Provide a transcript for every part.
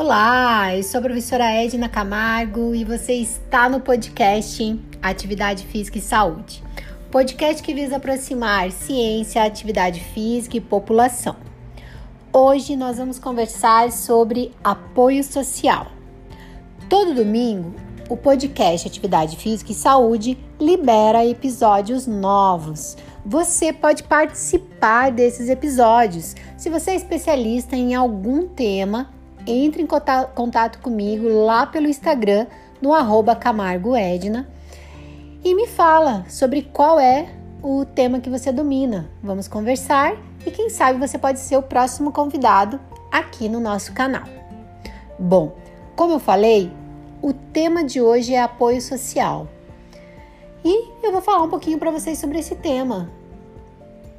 Olá, eu sou a professora Edna Camargo e você está no podcast Atividade Física e Saúde. Podcast que visa aproximar ciência, atividade física e população. Hoje nós vamos conversar sobre apoio social. Todo domingo, o podcast Atividade Física e Saúde libera episódios novos. Você pode participar desses episódios. Se você é especialista em algum tema, entre em contato comigo lá pelo Instagram, no arroba Camargo Edna, e me fala sobre qual é o tema que você domina. Vamos conversar e quem sabe você pode ser o próximo convidado aqui no nosso canal. Bom, como eu falei, o tema de hoje é apoio social. E eu vou falar um pouquinho para vocês sobre esse tema,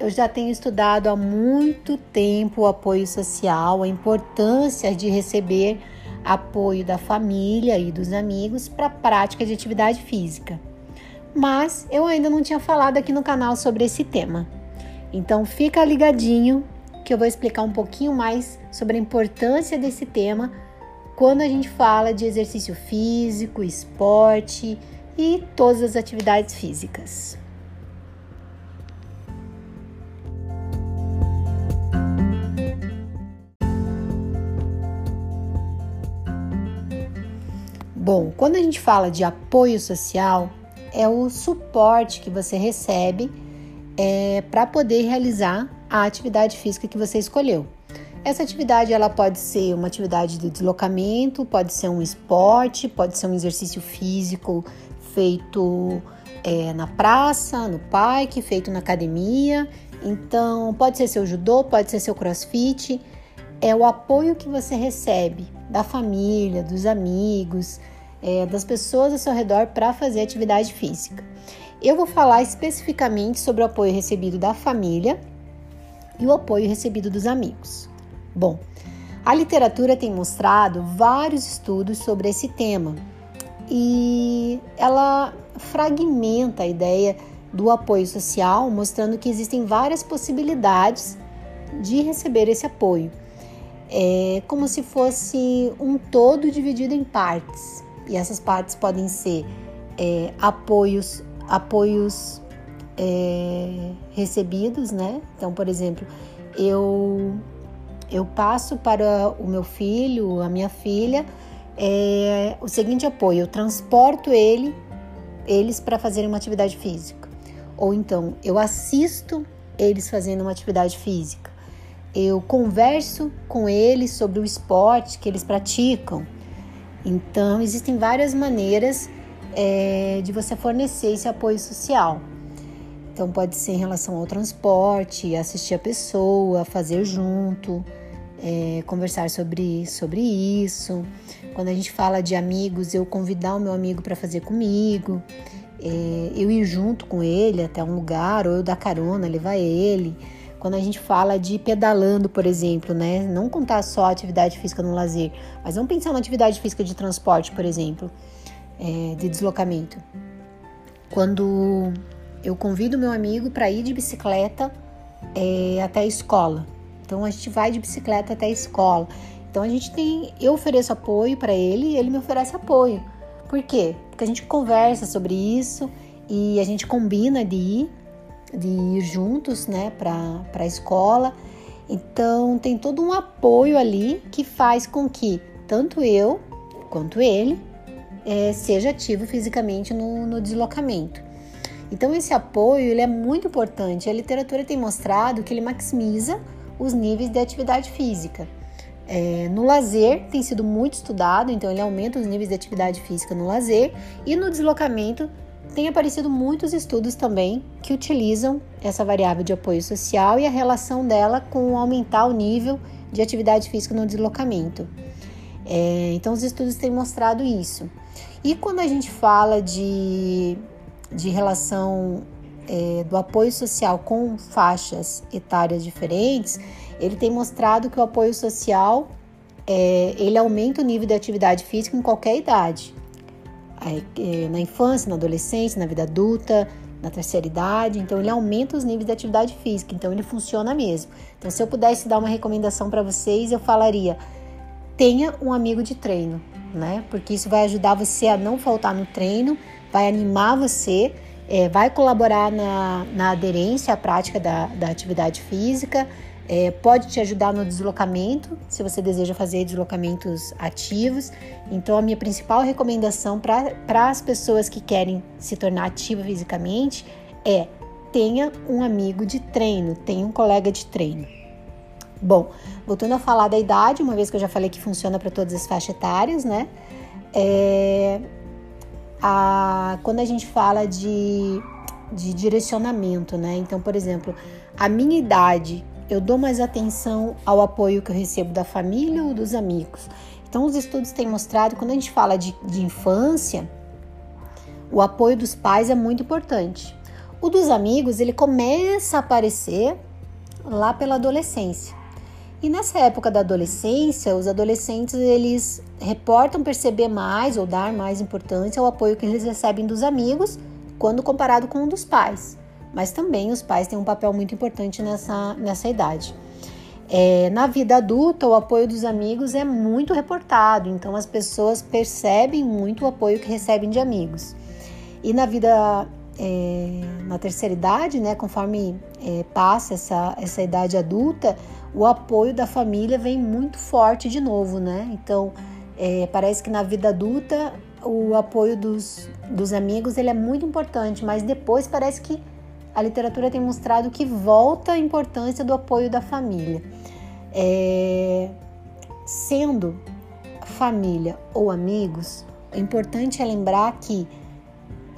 eu já tenho estudado há muito tempo o apoio social, a importância de receber apoio da família e dos amigos para a prática de atividade física. Mas eu ainda não tinha falado aqui no canal sobre esse tema. Então fica ligadinho que eu vou explicar um pouquinho mais sobre a importância desse tema quando a gente fala de exercício físico, esporte e todas as atividades físicas. Quando a gente fala de apoio social, é o suporte que você recebe é, para poder realizar a atividade física que você escolheu. Essa atividade ela pode ser uma atividade de deslocamento, pode ser um esporte, pode ser um exercício físico feito é, na praça, no parque, feito na academia. Então, pode ser seu judô, pode ser seu crossfit. É o apoio que você recebe da família, dos amigos, é, das pessoas ao seu redor para fazer atividade física. Eu vou falar especificamente sobre o apoio recebido da família e o apoio recebido dos amigos. Bom, a literatura tem mostrado vários estudos sobre esse tema e ela fragmenta a ideia do apoio social, mostrando que existem várias possibilidades de receber esse apoio. É como se fosse um todo dividido em partes e essas partes podem ser é, apoios, apoios é, recebidos, né? Então, por exemplo, eu eu passo para o meu filho, a minha filha, é, o seguinte apoio: eu transporto ele, eles para fazerem uma atividade física, ou então eu assisto eles fazendo uma atividade física, eu converso com eles sobre o esporte que eles praticam. Então, existem várias maneiras é, de você fornecer esse apoio social. Então, pode ser em relação ao transporte, assistir a pessoa, fazer junto, é, conversar sobre, sobre isso. Quando a gente fala de amigos, eu convidar o meu amigo para fazer comigo, é, eu ir junto com ele até um lugar, ou eu dar carona, levar ele. Quando a gente fala de pedalando, por exemplo, né? Não contar só a atividade física no lazer, mas vamos pensar na atividade física de transporte, por exemplo, é, de deslocamento. Quando eu convido meu amigo para ir de bicicleta é, até a escola. Então a gente vai de bicicleta até a escola. Então a gente tem, eu ofereço apoio para ele e ele me oferece apoio. Por quê? Porque a gente conversa sobre isso e a gente combina de ir de ir juntos né, para a escola. Então tem todo um apoio ali que faz com que tanto eu quanto ele é, seja ativo fisicamente no, no deslocamento. Então esse apoio ele é muito importante. A literatura tem mostrado que ele maximiza os níveis de atividade física. É, no lazer tem sido muito estudado, então ele aumenta os níveis de atividade física no lazer e no deslocamento tem aparecido muitos estudos também que utilizam essa variável de apoio social e a relação dela com aumentar o nível de atividade física no deslocamento. É, então, os estudos têm mostrado isso. E quando a gente fala de, de relação é, do apoio social com faixas etárias diferentes, ele tem mostrado que o apoio social é, ele aumenta o nível de atividade física em qualquer idade. É, na infância, na adolescência, na vida adulta, na terceira idade, então ele aumenta os níveis de atividade física, então ele funciona mesmo. Então, se eu pudesse dar uma recomendação para vocês, eu falaria: tenha um amigo de treino, né? Porque isso vai ajudar você a não faltar no treino, vai animar você, é, vai colaborar na, na aderência à prática da, da atividade física, é, pode te ajudar no deslocamento, se você deseja fazer deslocamentos ativos. Então, a minha principal recomendação para as pessoas que querem se tornar ativa fisicamente é tenha um amigo de treino, tenha um colega de treino. Bom, voltando a falar da idade, uma vez que eu já falei que funciona para todas as faixas etárias, né? É, a, quando a gente fala de, de direcionamento, né? Então, por exemplo, a minha idade, eu dou mais atenção ao apoio que eu recebo da família ou dos amigos. Então, os estudos têm mostrado, quando a gente fala de, de infância, o apoio dos pais é muito importante. O dos amigos, ele começa a aparecer lá pela adolescência. E nessa época da adolescência, os adolescentes eles reportam perceber mais ou dar mais importância ao apoio que eles recebem dos amigos quando comparado com o dos pais. Mas também os pais têm um papel muito importante nessa, nessa idade. É, na vida adulta, o apoio dos amigos é muito reportado, então as pessoas percebem muito o apoio que recebem de amigos. E na vida é, na terceira idade, né, conforme é, passa essa, essa idade adulta, o apoio da família vem muito forte de novo, né? Então, é, parece que na vida adulta o apoio dos, dos amigos ele é muito importante, mas depois parece que a literatura tem mostrado que volta a importância do apoio da família. É, sendo família ou amigos, o importante é lembrar que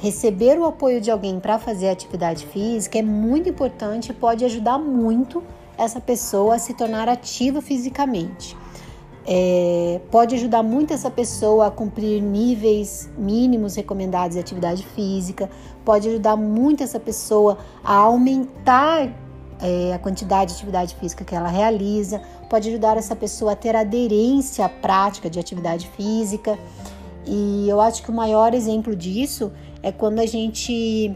Receber o apoio de alguém para fazer atividade física é muito importante e pode ajudar muito essa pessoa a se tornar ativa fisicamente. É, pode ajudar muito essa pessoa a cumprir níveis mínimos recomendados de atividade física, pode ajudar muito essa pessoa a aumentar é, a quantidade de atividade física que ela realiza, pode ajudar essa pessoa a ter aderência à prática de atividade física. E eu acho que o maior exemplo disso é quando a gente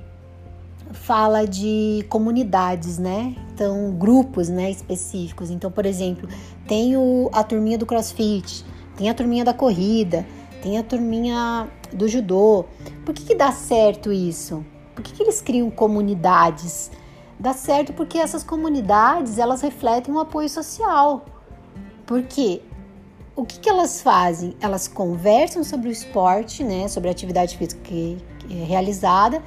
fala de comunidades, né? Então, grupos, né, específicos. Então, por exemplo, tem o, a turminha do CrossFit, tem a turminha da corrida, tem a turminha do judô. Por que, que dá certo isso? Por que, que eles criam comunidades? Dá certo porque essas comunidades, elas refletem um apoio social. Porque o que, que elas fazem? Elas conversam sobre o esporte, né, sobre a atividade física que, que é realizada,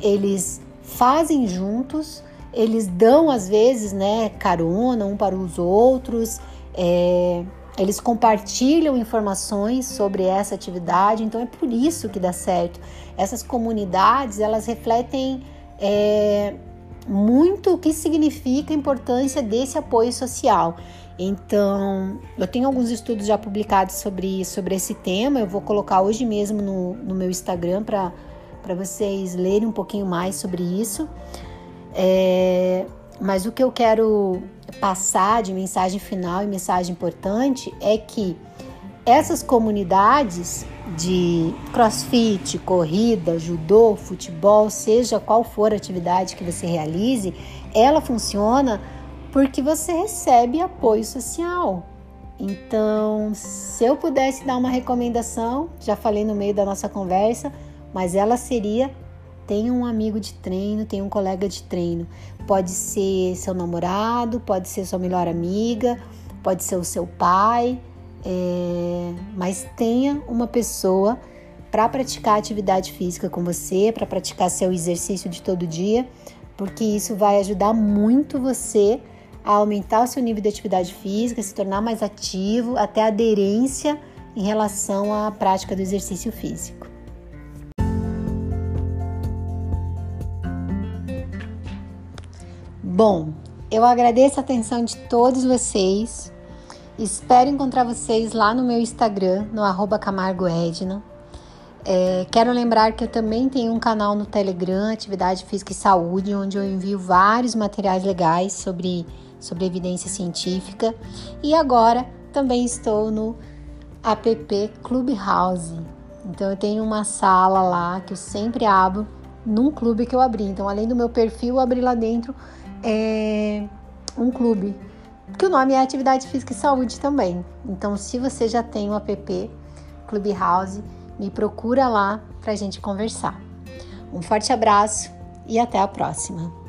eles fazem juntos, eles dão às vezes, né, carona um para os outros, é, eles compartilham informações sobre essa atividade, então é por isso que dá certo. Essas comunidades elas refletem é, muito o que significa a importância desse apoio social. Então, eu tenho alguns estudos já publicados sobre, sobre esse tema, eu vou colocar hoje mesmo no, no meu Instagram para vocês lerem um pouquinho mais sobre isso. É, mas o que eu quero passar de mensagem final e mensagem importante é que essas comunidades de crossfit, corrida, judô, futebol, seja qual for a atividade que você realize, ela funciona porque você recebe apoio social. Então, se eu pudesse dar uma recomendação, já falei no meio da nossa conversa, mas ela seria: tenha um amigo de treino, tenha um colega de treino. Pode ser seu namorado, pode ser sua melhor amiga, pode ser o seu pai, é... mas tenha uma pessoa para praticar atividade física com você, para praticar seu exercício de todo dia, porque isso vai ajudar muito você a aumentar o seu nível de atividade física, se tornar mais ativo, até aderência em relação à prática do exercício físico. Bom, eu agradeço a atenção de todos vocês. Espero encontrar vocês lá no meu Instagram, no arroba Camargo Edna. É, quero lembrar que eu também tenho um canal no Telegram, Atividade Física e Saúde, onde eu envio vários materiais legais sobre sobre evidência científica e agora também estou no app Clubhouse. Então eu tenho uma sala lá que eu sempre abro num clube que eu abri. Então além do meu perfil, eu abri lá dentro é, um clube que o nome é Atividade Física e Saúde também. Então, se você já tem o app Clubhouse, me procura lá para a gente conversar. Um forte abraço e até a próxima!